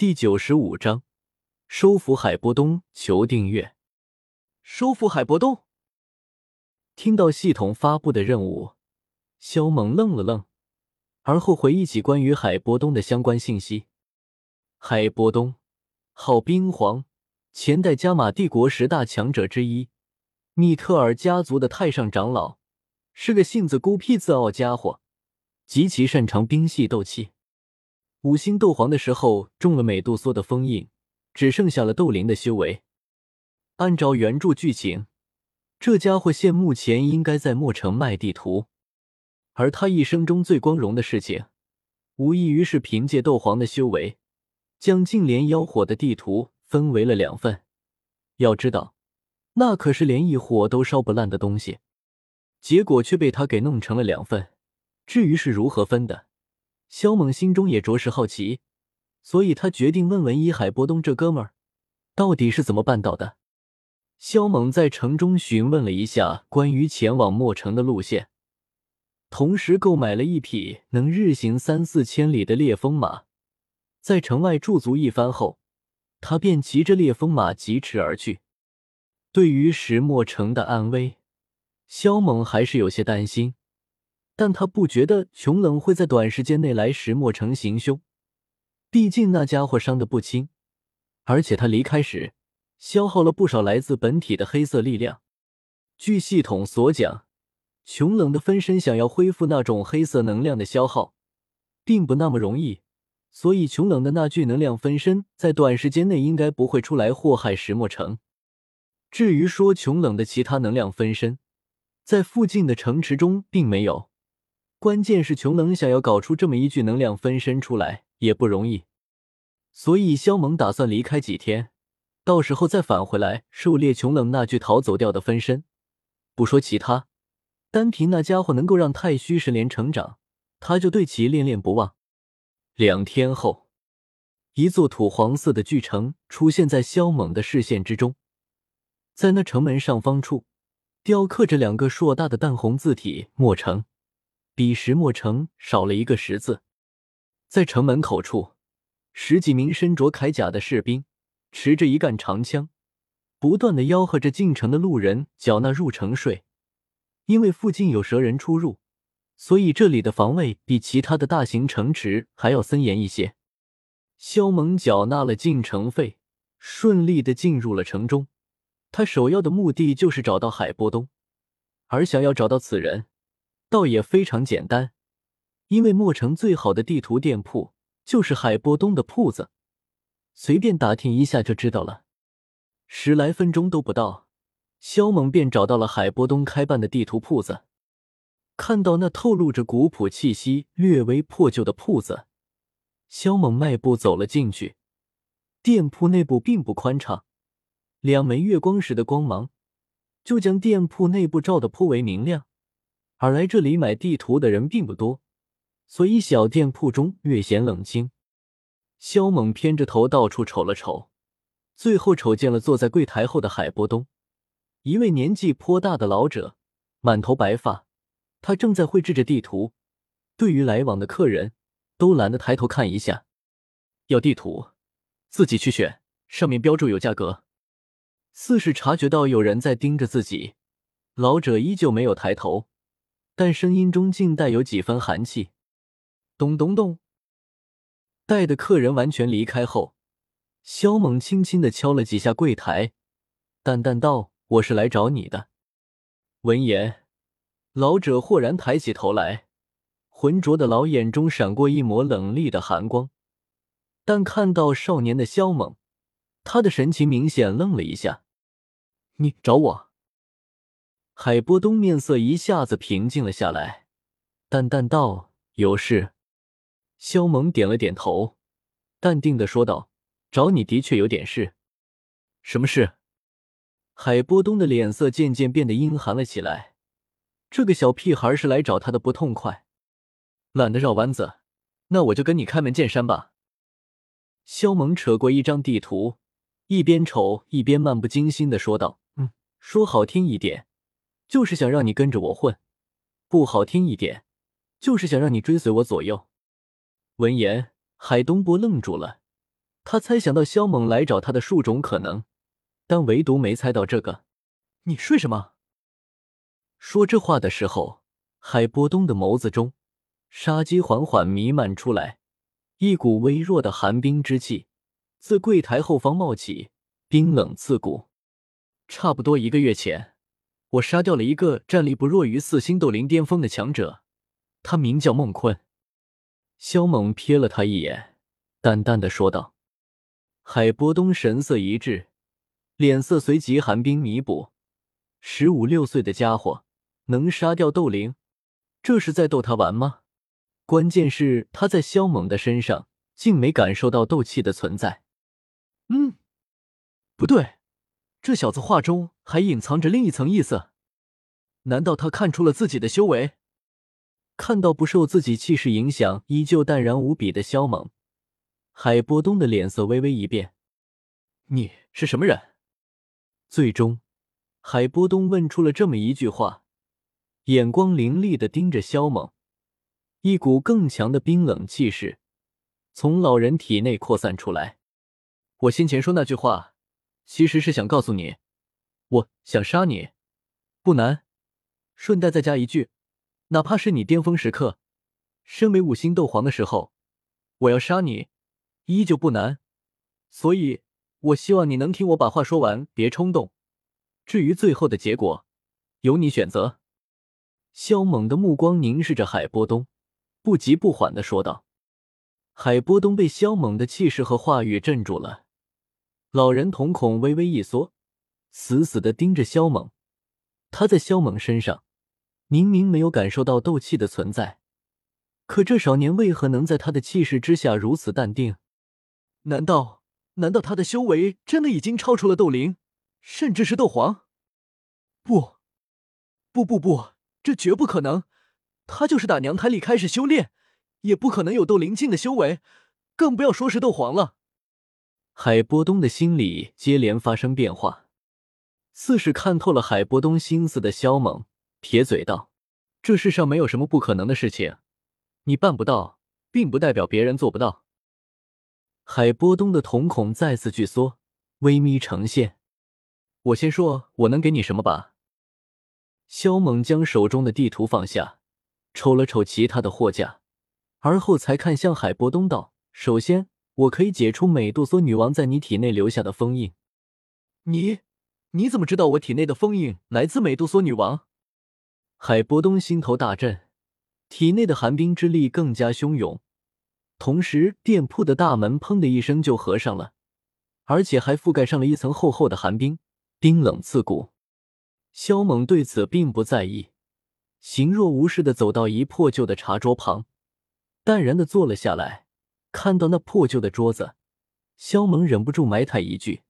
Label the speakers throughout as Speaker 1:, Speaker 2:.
Speaker 1: 第九十五章，收服海波东。求订阅。收服海波东。听到系统发布的任务，肖猛愣了愣，而后回忆起关于海波东的相关信息。海波东，号冰皇，前代加玛帝国十大强者之一，密特尔家族的太上长老，是个性子孤僻自傲家伙，极其擅长冰系斗气。五星斗皇的时候中了美杜莎的封印，只剩下了斗灵的修为。按照原著剧情，这家伙现目前应该在墨城卖地图，而他一生中最光荣的事情，无异于是凭借斗皇的修为，将净莲妖火的地图分为了两份。要知道，那可是连一火都烧不烂的东西，结果却被他给弄成了两份。至于是如何分的？萧猛心中也着实好奇，所以他决定问问伊海波东这哥们儿，到底是怎么办到的。萧猛在城中询问了一下关于前往墨城的路线，同时购买了一匹能日行三四千里的烈风马。在城外驻足一番后，他便骑着烈风马疾驰而去。对于石墨城的安危，萧猛还是有些担心。但他不觉得穷冷会在短时间内来石墨城行凶，毕竟那家伙伤得不轻，而且他离开时消耗了不少来自本体的黑色力量。据系统所讲，穷冷的分身想要恢复那种黑色能量的消耗，并不那么容易，所以穷冷的那具能量分身在短时间内应该不会出来祸害石墨城。至于说穷冷的其他能量分身，在附近的城池中并没有。关键是穷冷想要搞出这么一具能量分身出来也不容易，所以萧猛打算离开几天，到时候再返回来狩猎穷冷那具逃走掉的分身。不说其他，单凭那家伙能够让太虚神莲成长，他就对其恋恋不忘。两天后，一座土黄色的巨城出现在萧猛的视线之中，在那城门上方处，雕刻着两个硕大的淡红字体“墨城”。比石墨城少了一个“十”字，在城门口处，十几名身着铠甲的士兵持着一杆长枪，不断的吆喝着进城的路人缴纳入城税。因为附近有蛇人出入，所以这里的防卫比其他的大型城池还要森严一些。萧猛缴纳了进城费，顺利的进入了城中。他首要的目的就是找到海波东，而想要找到此人。倒也非常简单，因为墨城最好的地图店铺就是海波东的铺子，随便打听一下就知道了。十来分钟都不到，萧猛便找到了海波东开办的地图铺子。看到那透露着古朴气息、略微破旧的铺子，萧猛迈步走了进去。店铺内部并不宽敞，两枚月光石的光芒就将店铺内部照得颇为明亮。而来这里买地图的人并不多，所以小店铺中略显冷清。萧猛偏着头到处瞅了瞅，最后瞅见了坐在柜台后的海波东，一位年纪颇大的老者，满头白发。他正在绘制着地图，对于来往的客人，都懒得抬头看一下。要地图，自己去选，上面标注有价格。似是察觉到有人在盯着自己，老者依旧没有抬头。但声音中竟带有几分寒气。咚咚咚，待的客人完全离开后，萧猛轻轻的敲了几下柜台，淡淡道：“我是来找你的。”闻言，老者豁然抬起头来，浑浊的老眼中闪过一抹冷厉的寒光。但看到少年的萧猛，他的神情明显愣了一下：“你找我？”海波东面色一下子平静了下来，淡淡道：“有事。”肖萌点了点头，淡定的说道：“找你的确有点事。什么事？”海波东的脸色渐渐变得阴寒了起来。这个小屁孩是来找他的不痛快，懒得绕弯子，那我就跟你开门见山吧。肖萌扯过一张地图，一边瞅一边漫不经心的说道：“嗯，说好听一点。”就是想让你跟着我混，不好听一点，就是想让你追随我左右。闻言，海东波愣住了，他猜想到萧猛来找他的数种可能，但唯独没猜到这个。你睡什么？说这话的时候，海波东的眸子中杀机缓缓弥漫出来，一股微弱的寒冰之气自柜台后方冒起，冰冷刺骨。差不多一个月前，我杀掉了一个战力不弱于四星斗灵巅峰的强者，他名叫孟坤。萧猛瞥了他一眼，淡淡的说道。海波东神色一滞，脸色随即寒冰弥补。十五六岁的家伙能杀掉斗灵，这是在逗他玩吗？关键是他在萧猛的身上竟没感受到斗气的存在。嗯，不对，这小子话中还隐藏着另一层意思。难道他看出了自己的修为？看到不受自己气势影响，依旧淡然无比的萧猛。海波东的脸色微微一变：“你是什么人？”最终，海波东问出了这么一句话，眼光凌厉的盯着萧猛，一股更强的冰冷气势从老人体内扩散出来。我先前说那句话，其实是想告诉你，我想杀你，不难。顺带再加一句，哪怕是你巅峰时刻，身为五星斗皇的时候，我要杀你。依旧不难，所以我希望你能听我把话说完，别冲动。至于最后的结果，由你选择。萧猛的目光凝视着海波东，不急不缓的说道。海波东被萧猛的气势和话语镇住了，老人瞳孔微微一缩，死死的盯着萧猛。他在萧猛身上明明没有感受到斗气的存在，可这少年为何能在他的气势之下如此淡定？难道难道他的修为真的已经超出了斗灵，甚至是斗皇？不，不不不，这绝不可能！他就是打娘胎里开始修炼，也不可能有斗灵境的修为，更不要说是斗皇了。海波东的心里接连发生变化，似是看透了海波东心思的萧猛撇嘴道：“这世上没有什么不可能的事情，你办不到，并不代表别人做不到。”海波东的瞳孔再次聚缩，微眯成线。我先说，我能给你什么吧？萧猛将手中的地图放下，瞅了瞅其他的货架，而后才看向海波东道：“首先，我可以解除美杜莎女王在你体内留下的封印。你，你怎么知道我体内的封印来自美杜莎女王？”海波东心头大震，体内的寒冰之力更加汹涌。同时，店铺的大门砰的一声就合上了，而且还覆盖上了一层厚厚的寒冰，冰冷刺骨。萧猛对此并不在意，形若无事的走到一破旧的茶桌旁，淡然的坐了下来。看到那破旧的桌子，萧猛忍不住埋汰一句：“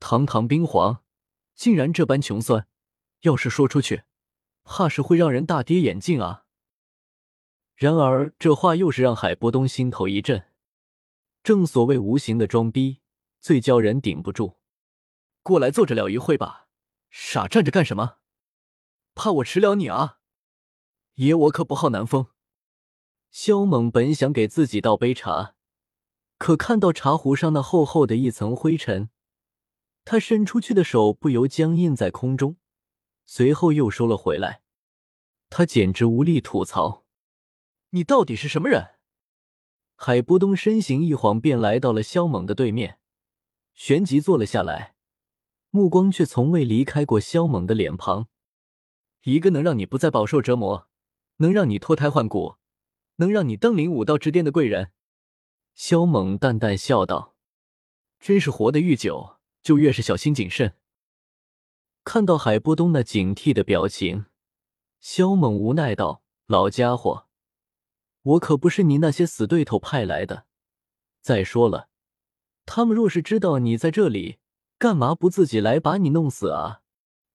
Speaker 1: 堂堂冰皇，竟然这般穷酸，要是说出去，怕是会让人大跌眼镜啊！”然而，这话又是让海波东心头一震。正所谓无形的装逼，最叫人顶不住。过来坐着聊一会吧，傻站着干什么？怕我吃了你啊？爷我可不好南风。萧猛本想给自己倒杯茶，可看到茶壶上那厚厚的一层灰尘，他伸出去的手不由僵硬在空中，随后又收了回来。他简直无力吐槽。你到底是什么人？海波东身形一晃，便来到了萧猛的对面，旋即坐了下来，目光却从未离开过萧猛的脸庞。一个能让你不再饱受折磨，能让你脱胎换骨，能让你登临武道之巅的贵人。萧猛淡淡笑道：“真是活得愈久，就越是小心谨慎。”看到海波东那警惕的表情，萧猛无奈道：“老家伙。”我可不是你那些死对头派来的。再说了，他们若是知道你在这里，干嘛不自己来把你弄死啊？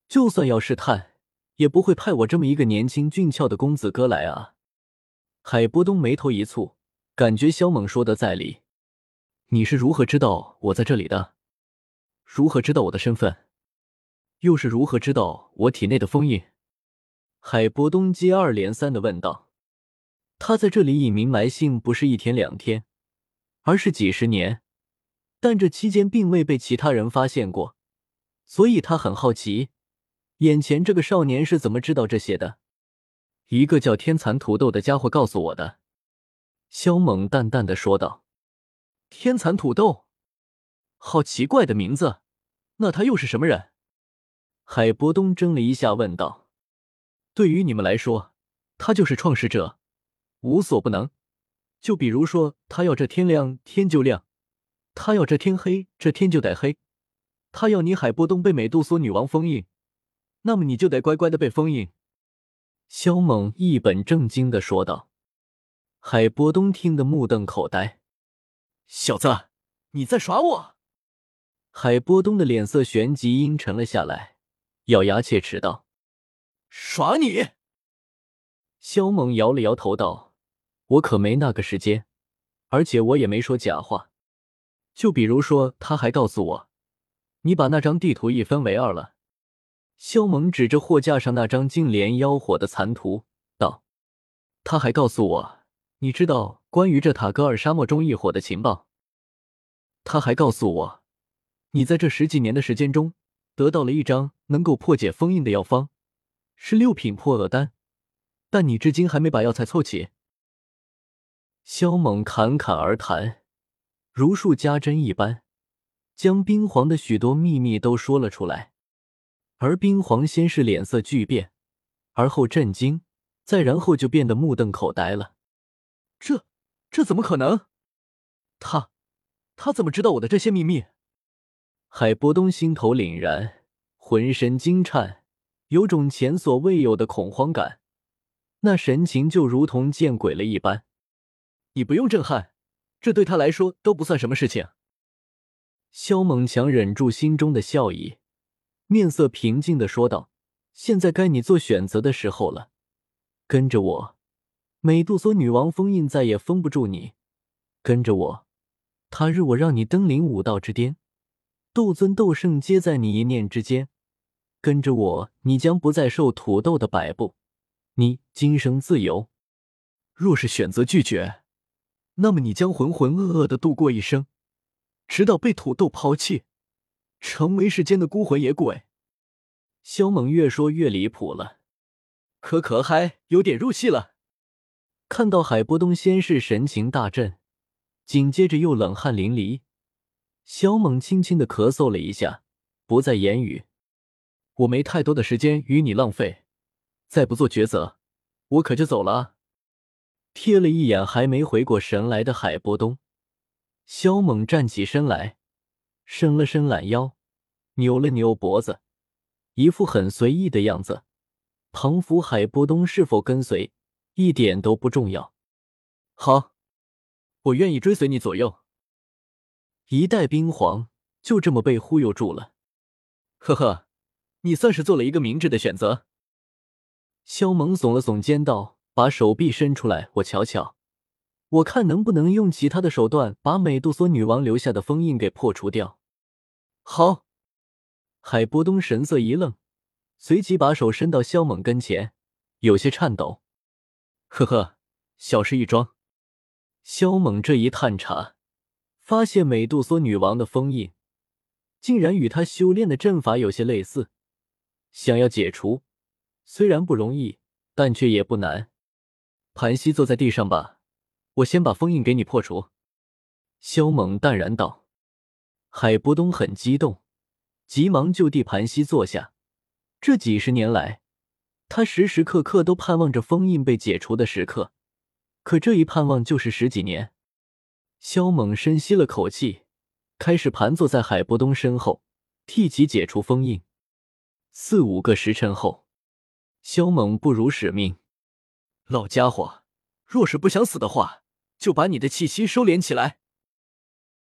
Speaker 1: 就算要试探，也不会派我这么一个年轻俊俏的公子哥来啊！海波东眉头一蹙，感觉萧猛说的在理。你是如何知道我在这里的？如何知道我的身份？又是如何知道我体内的封印？海波东接二连三的问道。他在这里隐名埋姓不是一天两天，而是几十年。但这期间并未被其他人发现过，所以他很好奇，眼前这个少年是怎么知道这些的。一个叫天蚕土豆的家伙告诉我的。萧猛淡淡的说道：“天蚕土豆，好奇怪的名字，那他又是什么人？”海波东怔了一下，问道：“对于你们来说，他就是创世者，无所不能。就比如说，他要这天亮，天就亮；他要这天黑，这天就得黑；他要你海波东被美杜莎女王封印，那么你就得乖乖的被封印。”萧猛一本正经的说道。海波东听得目瞪口呆：“小子，你在耍我！”海波东的脸色旋即阴沉了下来，咬牙切齿道：“耍你！”肖猛摇了摇头道：“我可没那个时间，而且我也没说假话。就比如说，他还告诉我，你把那张地图一分为二了。”肖猛指着货架上那张净莲妖火的残图道：“他还告诉我。”你知道关于这塔格尔沙漠中一伙的情报？他还告诉我，你在这十几年的时间中得到了一张能够破解封印的药方，是六品破厄丹，但你至今还没把药材凑齐。萧猛侃侃而谈，如数家珍一般，将冰皇的许多秘密都说了出来。而冰皇先是脸色巨变，而后震惊，再然后就变得目瞪口呆了。这这怎么可能？他他怎么知道我的这些秘密？海波东心头凛然，浑身惊颤，有种前所未有的恐慌感，那神情就如同见鬼了一般。你不用震撼，这对他来说都不算什么事情。萧猛强忍住心中的笑意，面色平静的说道：“现在该你做选择的时候了，跟着我。”美杜莎女王封印再也封不住你，跟着我，他日我让你登临武道之巅，斗尊斗圣皆在你一念之间。跟着我，你将不再受土豆的摆布，你今生自由。若是选择拒绝，那么你将浑浑噩噩的度过一生，直到被土豆抛弃，成为世间的孤魂野鬼。萧猛越说越离谱了，可可还有点入戏了。看到海波东先是神情大振，紧接着又冷汗淋漓，萧猛轻轻的咳嗽了一下，不再言语。我没太多的时间与你浪费，再不做抉择，我可就走了。瞥了一眼还没回过神来的海波东，萧猛站起身来，伸了伸懒腰，扭了扭脖子，一副很随意的样子，庞佛海波东是否跟随？一点都不重要。好，我愿意追随你左右。一代冰皇就这么被忽悠住了。呵呵，你算是做了一个明智的选择。萧猛耸了耸肩道：“把手臂伸出来，我瞧瞧，我看能不能用其他的手段把美杜莎女王留下的封印给破除掉。”好。海波东神色一愣，随即把手伸到萧猛跟前，有些颤抖。呵呵，小事一桩。萧猛这一探查，发现美杜莎女王的封印竟然与他修炼的阵法有些类似，想要解除，虽然不容易，但却也不难。盘膝坐在地上吧，我先把封印给你破除。萧猛淡然道。海波东很激动，急忙就地盘膝坐下。这几十年来。他时时刻刻都盼望着封印被解除的时刻，可这一盼望就是十几年。萧猛深吸了口气，开始盘坐在海波东身后，替其解除封印。四五个时辰后，萧猛不辱使命：“老家伙，若是不想死的话，就把你的气息收敛起来。”